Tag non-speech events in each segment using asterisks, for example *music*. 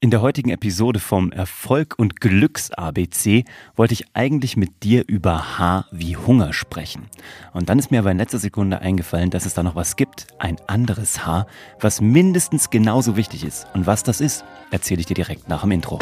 In der heutigen Episode vom Erfolg und Glücks ABC wollte ich eigentlich mit dir über H wie Hunger sprechen. Und dann ist mir aber in letzter Sekunde eingefallen, dass es da noch was gibt, ein anderes H, was mindestens genauso wichtig ist. Und was das ist, erzähle ich dir direkt nach dem Intro.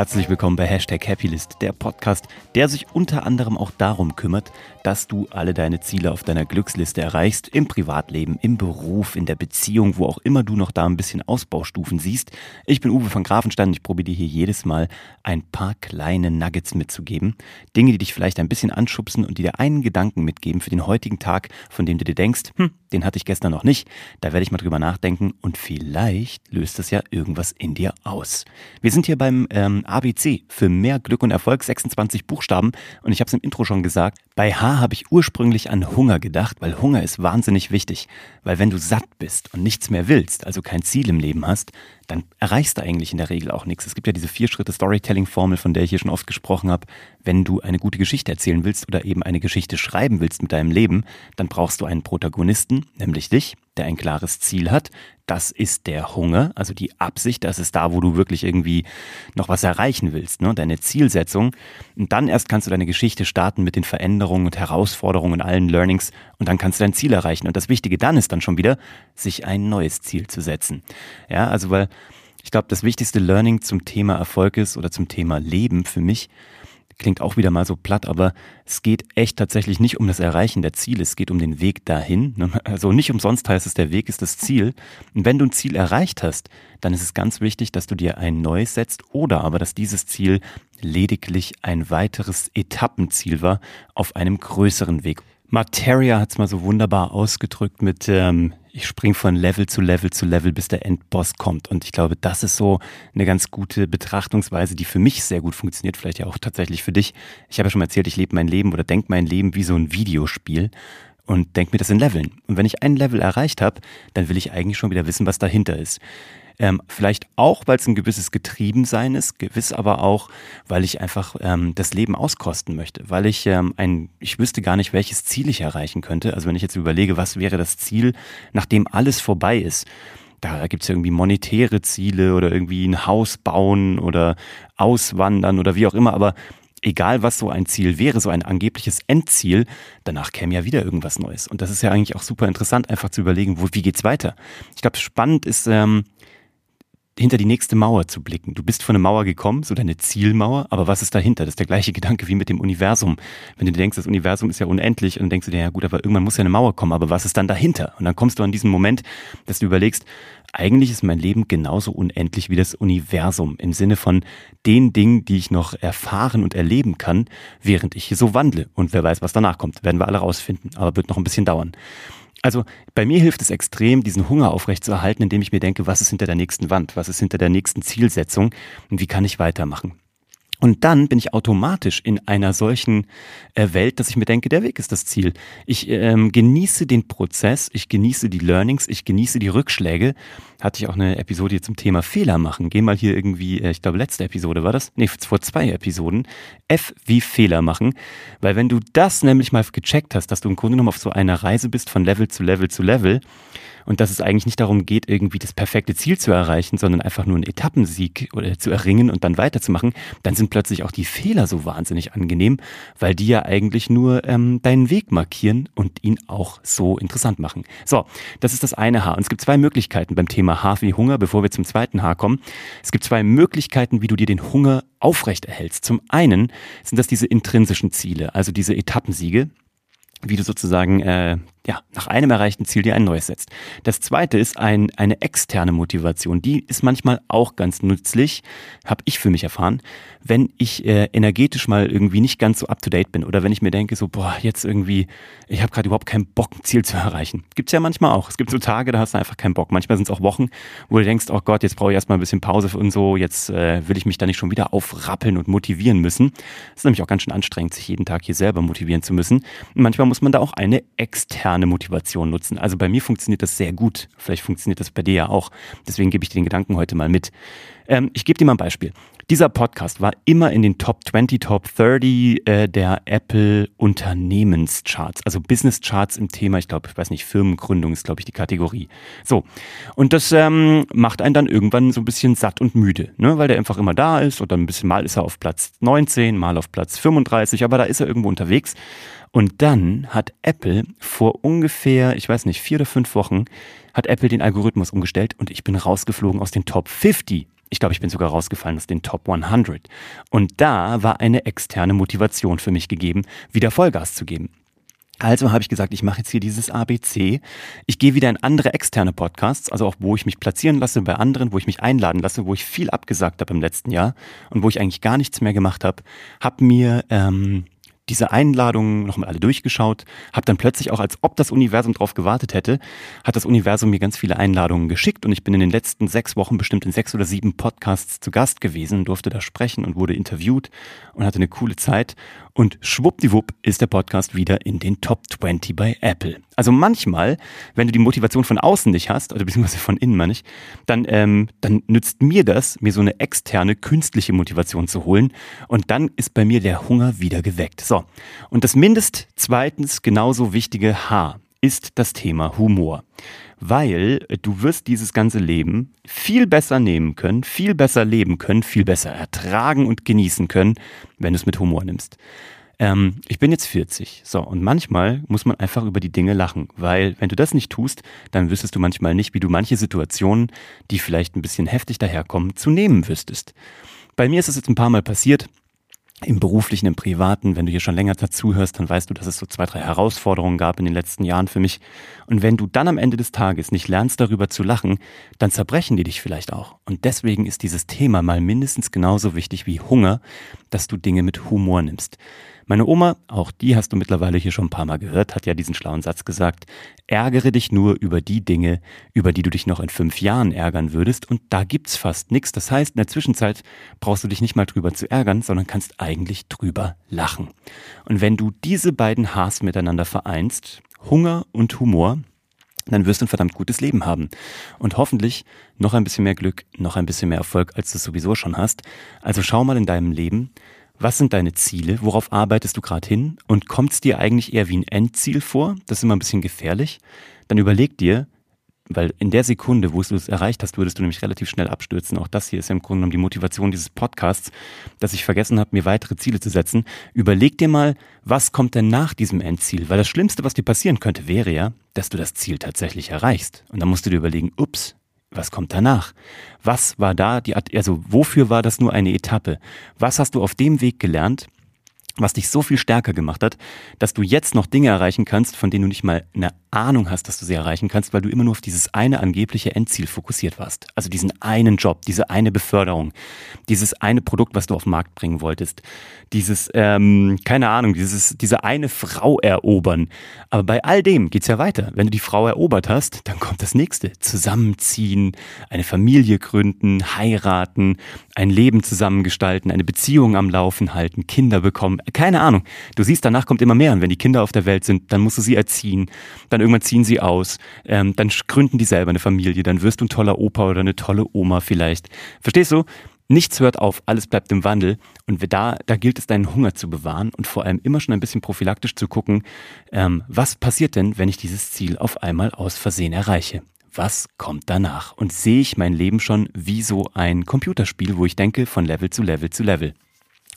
Herzlich willkommen bei Hashtag Happylist, der Podcast, der sich unter anderem auch darum kümmert, dass du alle deine Ziele auf deiner Glücksliste erreichst, im Privatleben, im Beruf, in der Beziehung, wo auch immer du noch da ein bisschen Ausbaustufen siehst. Ich bin Uwe von Grafenstein und ich probiere dir hier jedes Mal ein paar kleine Nuggets mitzugeben. Dinge, die dich vielleicht ein bisschen anschubsen und die dir einen Gedanken mitgeben für den heutigen Tag, von dem du dir denkst, hm, den hatte ich gestern noch nicht. Da werde ich mal drüber nachdenken und vielleicht löst das ja irgendwas in dir aus. Wir sind hier beim ähm, ABC für mehr Glück und Erfolg, 26 Buchstaben und ich habe es im Intro schon gesagt, bei H habe ich ursprünglich an Hunger gedacht, weil Hunger ist wahnsinnig wichtig. Weil wenn du satt bist und nichts mehr willst, also kein Ziel im Leben hast, dann erreichst du eigentlich in der Regel auch nichts. Es gibt ja diese vier Schritte Storytelling-Formel, von der ich hier schon oft gesprochen habe. Wenn du eine gute Geschichte erzählen willst oder eben eine Geschichte schreiben willst mit deinem Leben, dann brauchst du einen Protagonisten, nämlich dich, der ein klares Ziel hat. Das ist der Hunger, also die Absicht, das ist da, wo du wirklich irgendwie noch was erreichen willst, ne? deine Zielsetzung. Und dann erst kannst du deine Geschichte starten mit den Veränderungen und Herausforderungen und allen Learnings und dann kannst du dein Ziel erreichen. Und das Wichtige dann ist dann schon wieder, sich ein neues Ziel zu setzen. Ja, also weil ich glaube, das wichtigste Learning zum Thema Erfolg ist oder zum Thema Leben für mich, klingt auch wieder mal so platt, aber es geht echt tatsächlich nicht um das Erreichen der Ziele, es geht um den Weg dahin. Ne? *laughs* Also nicht umsonst heißt es, der Weg ist das Ziel. Und wenn du ein Ziel erreicht hast, dann ist es ganz wichtig, dass du dir ein neues setzt oder aber, dass dieses Ziel lediglich ein weiteres Etappenziel war auf einem größeren Weg. Materia hat es mal so wunderbar ausgedrückt mit, ähm, ich spring von Level zu Level zu Level, bis der Endboss kommt. Und ich glaube, das ist so eine ganz gute Betrachtungsweise, die für mich sehr gut funktioniert, vielleicht ja auch tatsächlich für dich. Ich habe ja schon mal erzählt, ich lebe mein Leben oder denke mein Leben wie so ein Videospiel und denke mir das in Leveln. Und wenn ich ein Level erreicht habe, dann will ich eigentlich schon wieder wissen, was dahinter ist. Ähm, vielleicht auch, weil es ein gewisses Getriebensein ist, gewiss aber auch, weil ich einfach ähm, das Leben auskosten möchte, weil ich ähm, ein, ich wüsste gar nicht, welches Ziel ich erreichen könnte. Also wenn ich jetzt überlege, was wäre das Ziel, nachdem alles vorbei ist. Da gibt es ja irgendwie monetäre Ziele oder irgendwie ein Haus bauen oder auswandern oder wie auch immer, aber egal was so ein Ziel wäre, so ein angebliches Endziel, danach käme ja wieder irgendwas Neues. Und das ist ja eigentlich auch super interessant, einfach zu überlegen, wo, wie geht's weiter. Ich glaube, spannend ist, ähm, hinter die nächste Mauer zu blicken. Du bist von einer Mauer gekommen, so deine Zielmauer, aber was ist dahinter? Das ist der gleiche Gedanke wie mit dem Universum. Wenn du denkst, das Universum ist ja unendlich und dann denkst du dir, ja gut, aber irgendwann muss ja eine Mauer kommen, aber was ist dann dahinter? Und dann kommst du an diesen Moment, dass du überlegst, eigentlich ist mein Leben genauso unendlich wie das Universum im Sinne von den Dingen, die ich noch erfahren und erleben kann, während ich hier so wandle. Und wer weiß, was danach kommt, werden wir alle rausfinden, aber wird noch ein bisschen dauern. Also bei mir hilft es extrem, diesen Hunger aufrechtzuerhalten, indem ich mir denke, was ist hinter der nächsten Wand, was ist hinter der nächsten Zielsetzung und wie kann ich weitermachen. Und dann bin ich automatisch in einer solchen äh, Welt, dass ich mir denke, der Weg ist das Ziel. Ich ähm, genieße den Prozess, ich genieße die Learnings, ich genieße die Rückschläge. Hatte ich auch eine Episode hier zum Thema Fehler machen. Geh mal hier irgendwie, äh, ich glaube letzte Episode war das, nee, vor zwei Episoden, F wie Fehler machen. Weil wenn du das nämlich mal gecheckt hast, dass du im Grunde genommen auf so einer Reise bist von Level zu Level zu Level, und dass es eigentlich nicht darum geht, irgendwie das perfekte Ziel zu erreichen, sondern einfach nur einen Etappensieg oder zu erringen und dann weiterzumachen, dann sind plötzlich auch die Fehler so wahnsinnig angenehm, weil die ja eigentlich nur ähm, deinen Weg markieren und ihn auch so interessant machen. So, das ist das eine Haar. Und es gibt zwei Möglichkeiten beim Thema Haar wie Hunger, bevor wir zum zweiten Haar kommen. Es gibt zwei Möglichkeiten, wie du dir den Hunger aufrechterhältst. Zum einen sind das diese intrinsischen Ziele, also diese Etappensiege, wie du sozusagen äh, ja, nach einem erreichten Ziel dir ein neues setzt. Das zweite ist ein, eine externe Motivation. Die ist manchmal auch ganz nützlich, habe ich für mich erfahren, wenn ich äh, energetisch mal irgendwie nicht ganz so up-to-date bin oder wenn ich mir denke, so, boah, jetzt irgendwie, ich habe gerade überhaupt keinen Bock, ein Ziel zu erreichen. Gibt's ja manchmal auch. Es gibt so Tage, da hast du einfach keinen Bock. Manchmal sind es auch Wochen, wo du denkst, oh Gott, jetzt brauche ich erstmal ein bisschen Pause und so, jetzt äh, will ich mich da nicht schon wieder aufrappeln und motivieren müssen. Das ist nämlich auch ganz schön anstrengend, sich jeden Tag hier selber motivieren zu müssen. Und manchmal muss man da auch eine externe Motivation nutzen. Also bei mir funktioniert das sehr gut. Vielleicht funktioniert das bei dir ja auch. Deswegen gebe ich dir den Gedanken heute mal mit. Ähm, ich gebe dir mal ein Beispiel. Dieser Podcast war immer in den Top 20, Top 30 äh, der Apple Unternehmenscharts, also Business Charts im Thema, ich glaube, ich weiß nicht, Firmengründung ist, glaube ich, die Kategorie. So. Und das ähm, macht einen dann irgendwann so ein bisschen satt und müde, ne? weil der einfach immer da ist und dann ein bisschen mal ist er auf Platz 19, mal auf Platz 35, aber da ist er irgendwo unterwegs. Und dann hat Apple vor ungefähr, ich weiß nicht, vier oder fünf Wochen, hat Apple den Algorithmus umgestellt und ich bin rausgeflogen aus den Top 50 ich glaube, ich bin sogar rausgefallen aus den Top 100. Und da war eine externe Motivation für mich gegeben, wieder Vollgas zu geben. Also habe ich gesagt, ich mache jetzt hier dieses ABC. Ich gehe wieder in andere externe Podcasts, also auch wo ich mich platzieren lasse bei anderen, wo ich mich einladen lasse, wo ich viel abgesagt habe im letzten Jahr und wo ich eigentlich gar nichts mehr gemacht habe. Hab mir ähm, diese Einladungen nochmal alle durchgeschaut, habe dann plötzlich auch, als ob das Universum drauf gewartet hätte, hat das Universum mir ganz viele Einladungen geschickt und ich bin in den letzten sechs Wochen bestimmt in sechs oder sieben Podcasts zu Gast gewesen, durfte da sprechen und wurde interviewt und hatte eine coole Zeit und schwuppdiwupp ist der Podcast wieder in den Top 20 bei Apple. Also manchmal, wenn du die Motivation von außen nicht hast, oder beziehungsweise von innen mal nicht, dann, ähm, dann nützt mir das, mir so eine externe, künstliche Motivation zu holen. Und dann ist bei mir der Hunger wieder geweckt. So. Und das mindest zweitens genauso wichtige H ist das Thema Humor weil du wirst dieses ganze Leben viel besser nehmen können, viel besser leben können, viel besser ertragen und genießen können, wenn du es mit Humor nimmst. Ähm, ich bin jetzt 40, so, und manchmal muss man einfach über die Dinge lachen, weil wenn du das nicht tust, dann wüsstest du manchmal nicht, wie du manche Situationen, die vielleicht ein bisschen heftig daherkommen, zu nehmen wüsstest. Bei mir ist es jetzt ein paar Mal passiert, im beruflichen, im privaten, wenn du hier schon länger dazu hörst, dann weißt du, dass es so zwei, drei Herausforderungen gab in den letzten Jahren für mich. Und wenn du dann am Ende des Tages nicht lernst, darüber zu lachen, dann zerbrechen die dich vielleicht auch. Und deswegen ist dieses Thema mal mindestens genauso wichtig wie Hunger, dass du Dinge mit Humor nimmst. Meine Oma, auch die hast du mittlerweile hier schon ein paar Mal gehört, hat ja diesen schlauen Satz gesagt, ärgere dich nur über die Dinge, über die du dich noch in fünf Jahren ärgern würdest und da gibt's fast nichts. Das heißt, in der Zwischenzeit brauchst du dich nicht mal drüber zu ärgern, sondern kannst eigentlich drüber lachen. Und wenn du diese beiden Haars miteinander vereinst, Hunger und Humor, dann wirst du ein verdammt gutes Leben haben. Und hoffentlich noch ein bisschen mehr Glück, noch ein bisschen mehr Erfolg, als du sowieso schon hast. Also schau mal in deinem Leben, was sind deine Ziele? Worauf arbeitest du gerade hin? Und kommt es dir eigentlich eher wie ein Endziel vor? Das ist immer ein bisschen gefährlich. Dann überleg dir, weil in der Sekunde, wo du es erreicht hast, würdest du nämlich relativ schnell abstürzen. Auch das hier ist ja im Grunde genommen die Motivation dieses Podcasts, dass ich vergessen habe, mir weitere Ziele zu setzen. Überleg dir mal, was kommt denn nach diesem Endziel? Weil das Schlimmste, was dir passieren könnte, wäre ja, dass du das Ziel tatsächlich erreichst. Und dann musst du dir überlegen, ups, was kommt danach? Was war da die, also wofür war das nur eine Etappe? Was hast du auf dem Weg gelernt, was dich so viel stärker gemacht hat, dass du jetzt noch Dinge erreichen kannst, von denen du nicht mal eine Ahnung hast, dass du sie erreichen kannst, weil du immer nur auf dieses eine angebliche Endziel fokussiert warst. Also diesen einen Job, diese eine Beförderung, dieses eine Produkt, was du auf den Markt bringen wolltest, dieses, ähm, keine Ahnung, dieses, diese eine Frau erobern. Aber bei all dem geht's ja weiter. Wenn du die Frau erobert hast, dann kommt das nächste. Zusammenziehen, eine Familie gründen, heiraten, ein Leben zusammengestalten, eine Beziehung am Laufen halten, Kinder bekommen, keine Ahnung. Du siehst, danach kommt immer mehr. Und wenn die Kinder auf der Welt sind, dann musst du sie erziehen. Dann irgendwann ziehen sie aus. Ähm, dann gründen die selber eine Familie. Dann wirst du ein toller Opa oder eine tolle Oma vielleicht. Verstehst du? Nichts hört auf, alles bleibt im Wandel. Und da, da gilt es, deinen Hunger zu bewahren und vor allem immer schon ein bisschen prophylaktisch zu gucken, ähm, was passiert denn, wenn ich dieses Ziel auf einmal aus Versehen erreiche? Was kommt danach? Und sehe ich mein Leben schon wie so ein Computerspiel, wo ich denke von Level zu Level zu Level.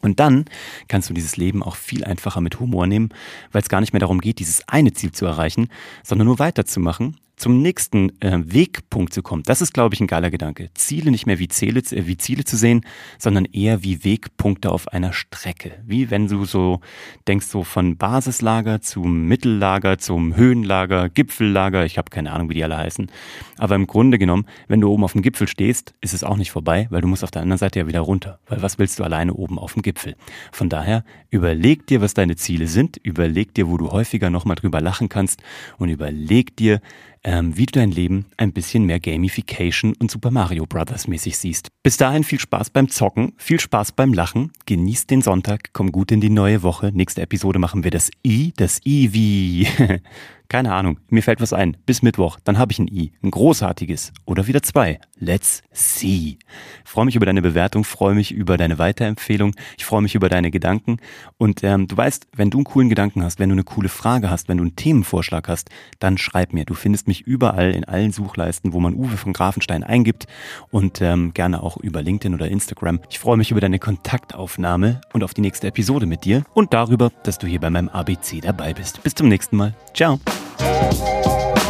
Und dann kannst du dieses Leben auch viel einfacher mit Humor nehmen, weil es gar nicht mehr darum geht, dieses eine Ziel zu erreichen, sondern nur weiterzumachen zum nächsten äh, Wegpunkt zu kommen. Das ist, glaube ich, ein geiler Gedanke. Ziele nicht mehr wie Ziele, äh, wie Ziele zu sehen, sondern eher wie Wegpunkte auf einer Strecke. Wie wenn du so denkst, so von Basislager zum Mittellager, zum Höhenlager, Gipfellager, ich habe keine Ahnung, wie die alle heißen. Aber im Grunde genommen, wenn du oben auf dem Gipfel stehst, ist es auch nicht vorbei, weil du musst auf der anderen Seite ja wieder runter. Weil was willst du alleine oben auf dem Gipfel? Von daher, überleg dir, was deine Ziele sind, überleg dir, wo du häufiger nochmal drüber lachen kannst und überleg dir, ähm, wie du dein Leben ein bisschen mehr Gamification und Super Mario Brothers mäßig siehst. Bis dahin viel Spaß beim Zocken, viel Spaß beim Lachen, genießt den Sonntag, komm gut in die neue Woche. Nächste Episode machen wir das I, das I wie *laughs* Keine Ahnung, mir fällt was ein. Bis Mittwoch, dann habe ich ein I. Ein großartiges. Oder wieder zwei. Let's see. Freue mich über deine Bewertung, freue mich über deine Weiterempfehlung, ich freue mich über deine Gedanken. Und ähm, du weißt, wenn du einen coolen Gedanken hast, wenn du eine coole Frage hast, wenn du einen Themenvorschlag hast, dann schreib mir. Du findest mich überall in allen Suchleisten, wo man Uwe von Grafenstein eingibt und ähm, gerne auch über LinkedIn oder Instagram. Ich freue mich über deine Kontaktaufnahme und auf die nächste Episode mit dir und darüber, dass du hier bei meinem ABC dabei bist. Bis zum nächsten Mal. Ciao. Thank you.